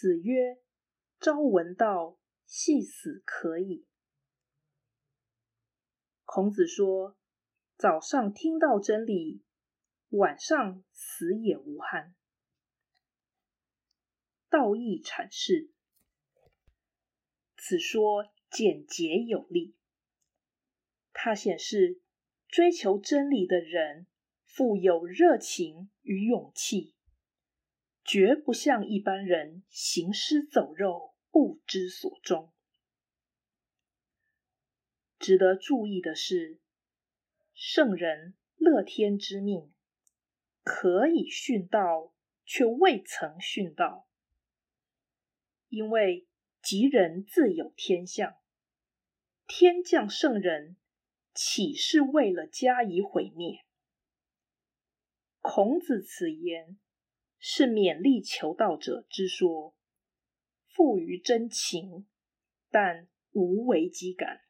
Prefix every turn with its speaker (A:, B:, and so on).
A: 子曰：“朝闻道，夕死可矣。”孔子说：“早上听到真理，晚上死也无憾。”道义阐释，此说简洁有力。它显示追求真理的人富有热情与勇气。绝不像一般人行尸走肉、不知所终。值得注意的是，圣人乐天之命，可以殉道，却未曾殉道，因为吉人自有天相。天降圣人，岂是为了加以毁灭？孔子此言。是勉励求道者之说，富于真情，但无危机感。